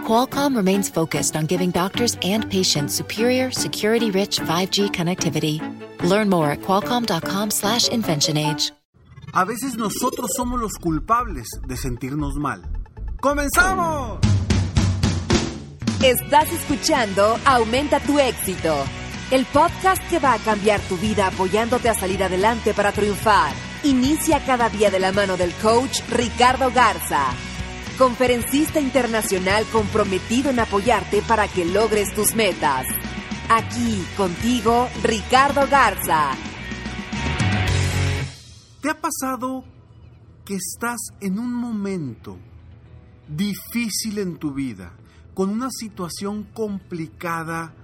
Qualcomm remains focused on giving doctors and patients superior, security-rich 5G connectivity. Learn more at qualcomm.com/slash inventionage. A veces nosotros somos los culpables de sentirnos mal. ¡Comenzamos! Estás escuchando Aumenta tu éxito, el podcast que va a cambiar tu vida apoyándote a salir adelante para triunfar. Inicia cada día de la mano del coach Ricardo Garza, conferencista internacional comprometido en apoyarte para que logres tus metas. Aquí contigo, Ricardo Garza. ¿Te ha pasado que estás en un momento difícil en tu vida, con una situación complicada,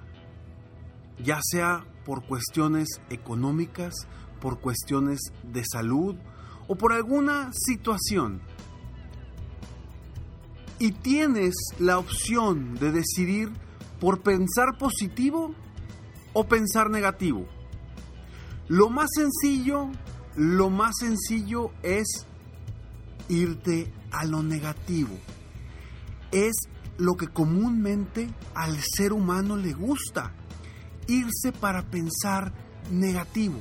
ya sea por cuestiones económicas, por cuestiones de salud o por alguna situación? Y tienes la opción de decidir por pensar positivo o pensar negativo. Lo más sencillo, lo más sencillo es irte a lo negativo. Es lo que comúnmente al ser humano le gusta, irse para pensar negativo.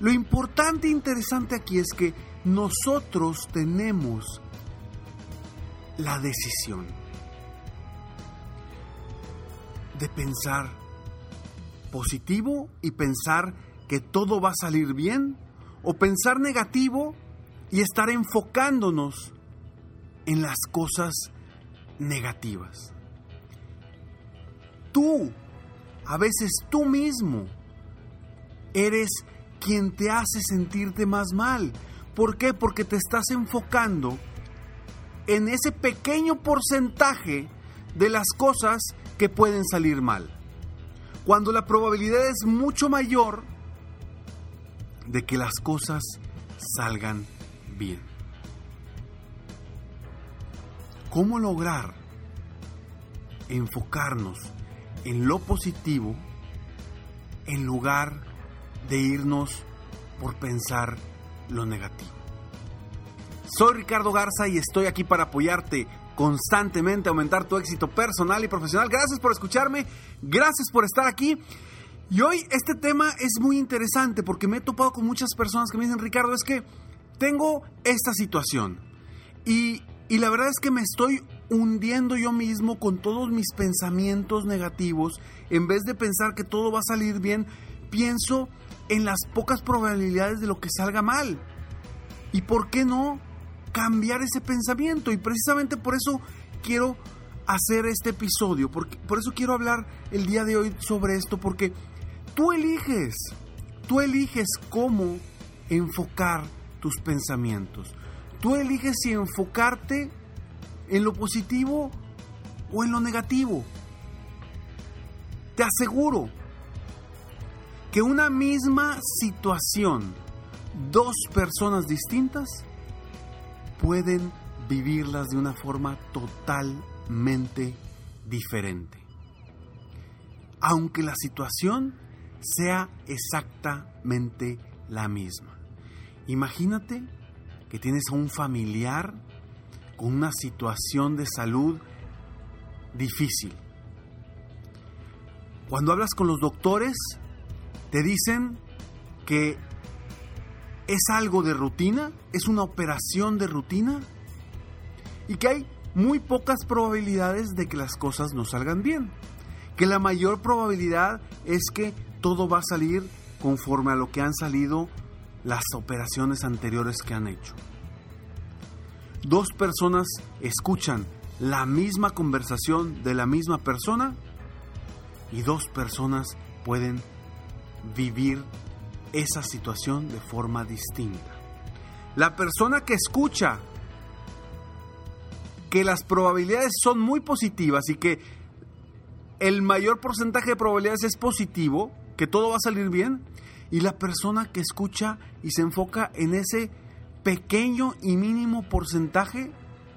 Lo importante e interesante aquí es que nosotros tenemos la decisión de pensar positivo y pensar que todo va a salir bien o pensar negativo y estar enfocándonos en las cosas negativas. Tú, a veces tú mismo, eres quien te hace sentirte más mal. ¿Por qué? Porque te estás enfocando en ese pequeño porcentaje de las cosas que pueden salir mal. Cuando la probabilidad es mucho mayor de que las cosas salgan bien. ¿Cómo lograr enfocarnos en lo positivo en lugar de irnos por pensar lo negativo? Soy Ricardo Garza y estoy aquí para apoyarte constantemente, aumentar tu éxito personal y profesional. Gracias por escucharme, gracias por estar aquí. Y hoy este tema es muy interesante porque me he topado con muchas personas que me dicen, Ricardo, es que tengo esta situación y, y la verdad es que me estoy hundiendo yo mismo con todos mis pensamientos negativos. En vez de pensar que todo va a salir bien, pienso en las pocas probabilidades de lo que salga mal. ¿Y por qué no cambiar ese pensamiento? Y precisamente por eso quiero hacer este episodio, porque, por eso quiero hablar el día de hoy sobre esto, porque tú eliges, tú eliges cómo enfocar tus pensamientos. Tú eliges si enfocarte en lo positivo o en lo negativo. Te aseguro que una misma situación, dos personas distintas pueden vivirlas de una forma totalmente diferente. Aunque la situación sea exactamente la misma. Imagínate que tienes a un familiar con una situación de salud difícil. Cuando hablas con los doctores, te dicen que es algo de rutina, es una operación de rutina y que hay muy pocas probabilidades de que las cosas no salgan bien. Que la mayor probabilidad es que todo va a salir conforme a lo que han salido las operaciones anteriores que han hecho. Dos personas escuchan la misma conversación de la misma persona y dos personas pueden vivir esa situación de forma distinta. La persona que escucha que las probabilidades son muy positivas y que el mayor porcentaje de probabilidades es positivo, que todo va a salir bien, y la persona que escucha y se enfoca en ese pequeño y mínimo porcentaje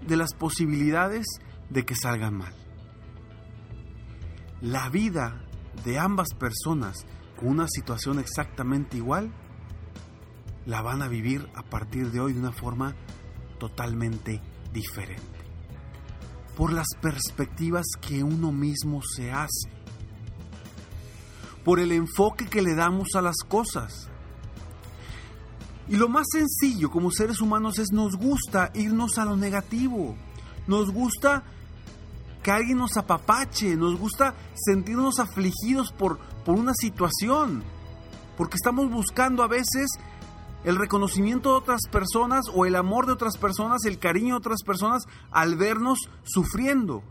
de las posibilidades de que salgan mal. La vida de ambas personas una situación exactamente igual la van a vivir a partir de hoy de una forma totalmente diferente. Por las perspectivas que uno mismo se hace. Por el enfoque que le damos a las cosas. Y lo más sencillo como seres humanos es nos gusta irnos a lo negativo. Nos gusta que alguien nos apapache, nos gusta sentirnos afligidos por, por una situación. Porque estamos buscando a veces el reconocimiento de otras personas o el amor de otras personas, el cariño de otras personas al vernos sufriendo.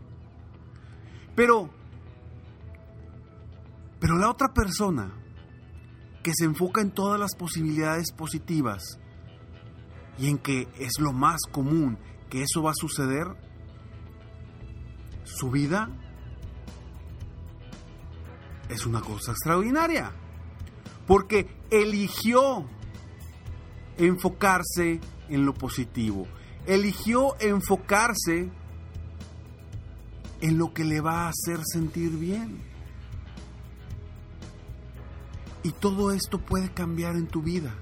Pero, pero la otra persona que se enfoca en todas las posibilidades positivas y en que es lo más común que eso va a suceder, su vida es una cosa extraordinaria. Porque eligió enfocarse en lo positivo. Eligió enfocarse en lo que le va a hacer sentir bien. Y todo esto puede cambiar en tu vida.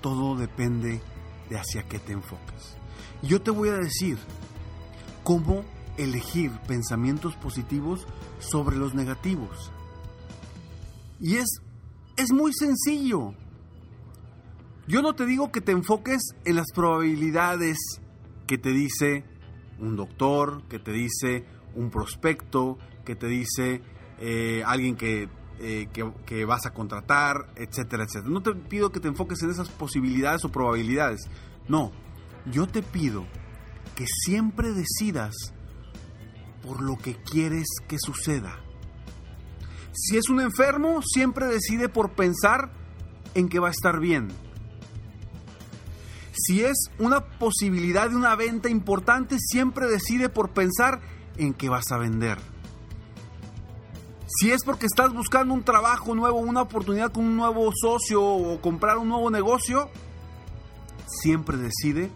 Todo depende de hacia qué te enfoques. Yo te voy a decir cómo elegir pensamientos positivos sobre los negativos. Y es, es muy sencillo. Yo no te digo que te enfoques en las probabilidades que te dice un doctor, que te dice un prospecto, que te dice eh, alguien eh, que, que, vas a contratar, etcétera, etcétera. No te pido que te enfoques en esas posibilidades o probabilidades. No, yo te pido que siempre decidas por lo que quieres que suceda. Si es un enfermo, siempre decide por pensar en que va a estar bien. Si es una posibilidad de una venta importante, siempre decide por pensar en que vas a vender. Si es porque estás buscando un trabajo nuevo, una oportunidad con un nuevo socio o comprar un nuevo negocio, siempre decide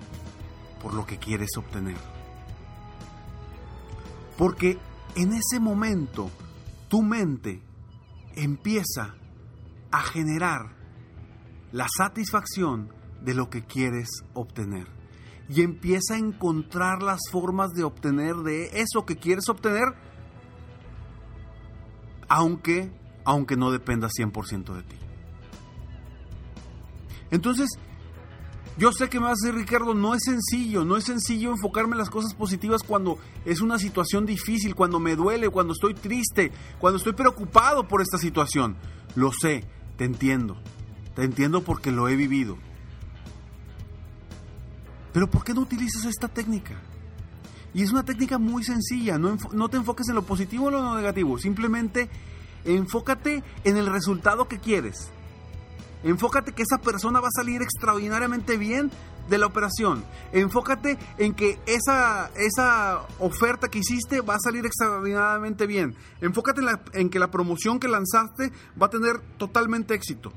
por lo que quieres obtener. Porque en ese momento tu mente empieza a generar la satisfacción de lo que quieres obtener. Y empieza a encontrar las formas de obtener de eso que quieres obtener, aunque, aunque no dependa 100% de ti. Entonces, yo sé que me vas a decir, Ricardo, no es sencillo, no es sencillo enfocarme en las cosas positivas cuando es una situación difícil, cuando me duele, cuando estoy triste, cuando estoy preocupado por esta situación. Lo sé, te entiendo, te entiendo porque lo he vivido. Pero ¿por qué no utilizas esta técnica? Y es una técnica muy sencilla, no, no te enfoques en lo positivo o en lo negativo, simplemente enfócate en el resultado que quieres. Enfócate que esa persona va a salir extraordinariamente bien de la operación. Enfócate en que esa, esa oferta que hiciste va a salir extraordinariamente bien. Enfócate en, en que la promoción que lanzaste va a tener totalmente éxito.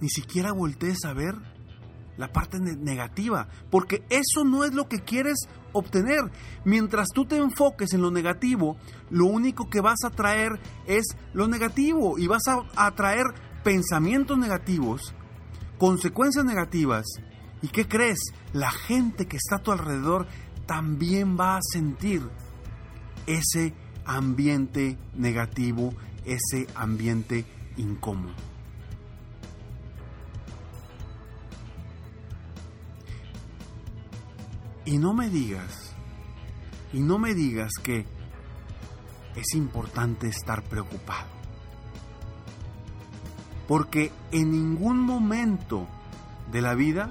Ni siquiera voltees a ver la parte negativa, porque eso no es lo que quieres obtener. Mientras tú te enfoques en lo negativo, lo único que vas a traer es lo negativo y vas a atraer pensamientos negativos, consecuencias negativas. ¿Y qué crees? La gente que está a tu alrededor también va a sentir ese ambiente negativo, ese ambiente incómodo. Y no me digas, y no me digas que es importante estar preocupado. Porque en ningún momento de la vida,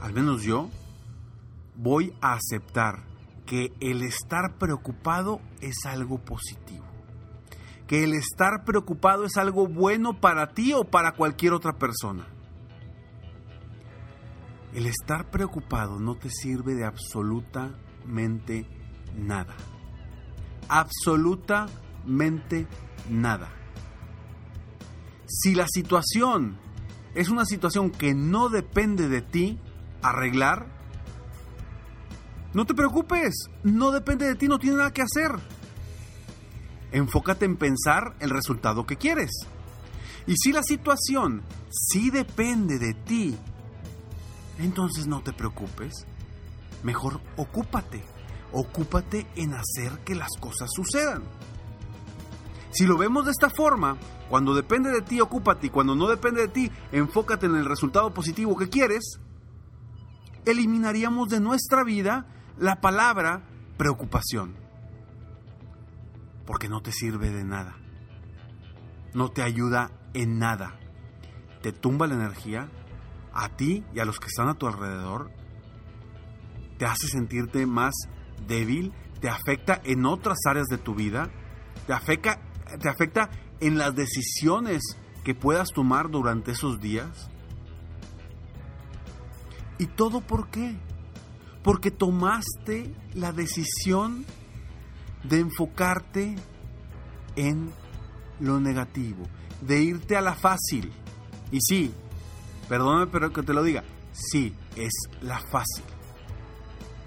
al menos yo, voy a aceptar que el estar preocupado es algo positivo. Que el estar preocupado es algo bueno para ti o para cualquier otra persona. El estar preocupado no te sirve de absolutamente nada. Absolutamente nada. Si la situación es una situación que no depende de ti arreglar, no te preocupes, no depende de ti, no tiene nada que hacer. Enfócate en pensar el resultado que quieres. Y si la situación sí depende de ti, entonces no te preocupes. Mejor ocúpate. Ocúpate en hacer que las cosas sucedan. Si lo vemos de esta forma, cuando depende de ti, ocúpate y cuando no depende de ti, enfócate en el resultado positivo que quieres, eliminaríamos de nuestra vida la palabra preocupación. Porque no te sirve de nada. No te ayuda en nada. Te tumba la energía a ti y a los que están a tu alrededor. Te hace sentirte más débil. Te afecta en otras áreas de tu vida. Te afecta, te afecta en las decisiones que puedas tomar durante esos días. ¿Y todo por qué? Porque tomaste la decisión de enfocarte en lo negativo, de irte a la fácil. Y sí, perdóname pero que te lo diga, sí, es la fácil.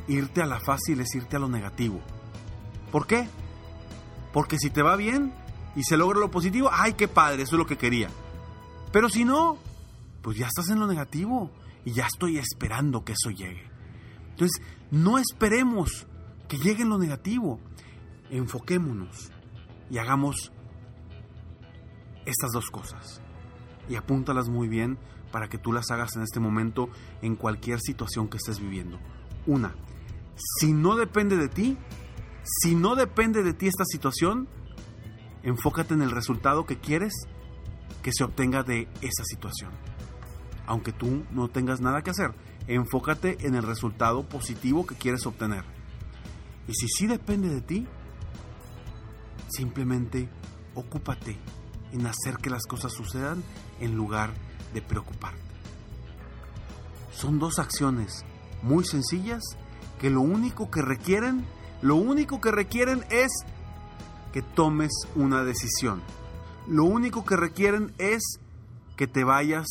Irte a la fácil es irte a lo negativo. ¿Por qué? Porque si te va bien y se logra lo positivo, ay, qué padre, eso es lo que quería. Pero si no, pues ya estás en lo negativo y ya estoy esperando que eso llegue. Entonces, no esperemos que llegue lo negativo. Enfoquémonos y hagamos estas dos cosas. Y apúntalas muy bien para que tú las hagas en este momento en cualquier situación que estés viviendo. Una, si no depende de ti, si no depende de ti esta situación, enfócate en el resultado que quieres que se obtenga de esa situación aunque tú no tengas nada que hacer. Enfócate en el resultado positivo que quieres obtener. Y si sí depende de ti, simplemente ocúpate en hacer que las cosas sucedan en lugar de preocuparte. Son dos acciones muy sencillas que lo único que requieren, lo único que requieren es que tomes una decisión. Lo único que requieren es que te vayas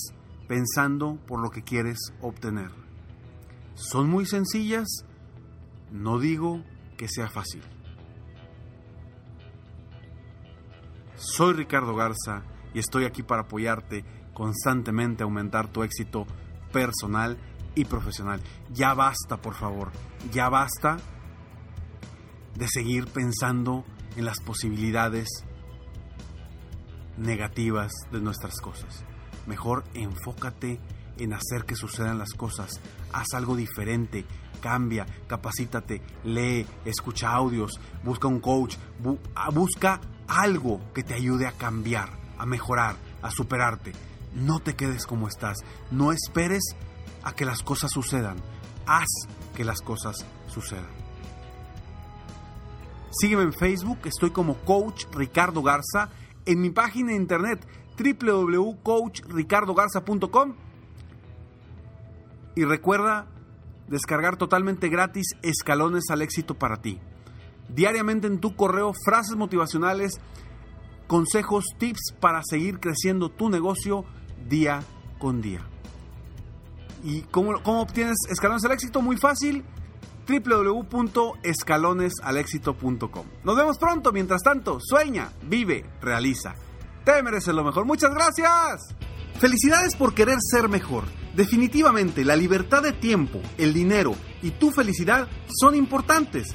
pensando por lo que quieres obtener. Son muy sencillas, no digo que sea fácil. Soy Ricardo Garza y estoy aquí para apoyarte constantemente a aumentar tu éxito personal y profesional. Ya basta, por favor, ya basta de seguir pensando en las posibilidades negativas de nuestras cosas. Mejor enfócate en hacer que sucedan las cosas. Haz algo diferente, cambia, capacítate, lee, escucha audios, busca un coach, ah, busca algo que te ayude a cambiar, a mejorar, a superarte. No te quedes como estás, no esperes a que las cosas sucedan, haz que las cosas sucedan. Sígueme en Facebook, estoy como Coach Ricardo Garza, en mi página de internet www.coachricardogarza.com y recuerda descargar totalmente gratis escalones al éxito para ti. Diariamente en tu correo frases motivacionales, consejos, tips para seguir creciendo tu negocio día con día. ¿Y cómo, obtienes escalones al éxito? Muy fácil www.escalonesalexito.com. Nos vemos pronto, mientras tanto, sueña, vive, realiza. Te mereces lo mejor. Muchas gracias. Felicidades por querer ser mejor. Definitivamente, la libertad de tiempo, el dinero y tu felicidad son importantes.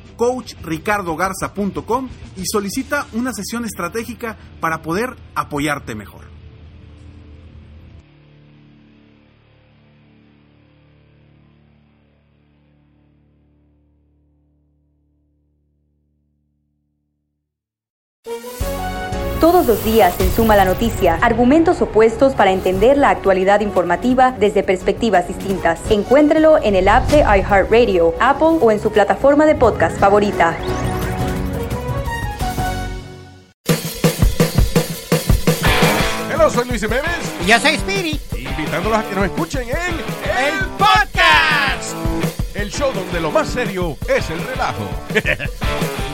www.coachricardogarza.com y solicita una sesión estratégica para poder apoyarte mejor. Todos los días en Suma la Noticia, argumentos opuestos para entender la actualidad informativa desde perspectivas distintas. Encuéntrelo en el app de iHeartRadio, Apple o en su plataforma de podcast favorita. Hello, soy Luis Jiménez. Y yo soy Speedy. Invitándolos a que nos escuchen en El Podcast. El show donde lo más serio es el relajo.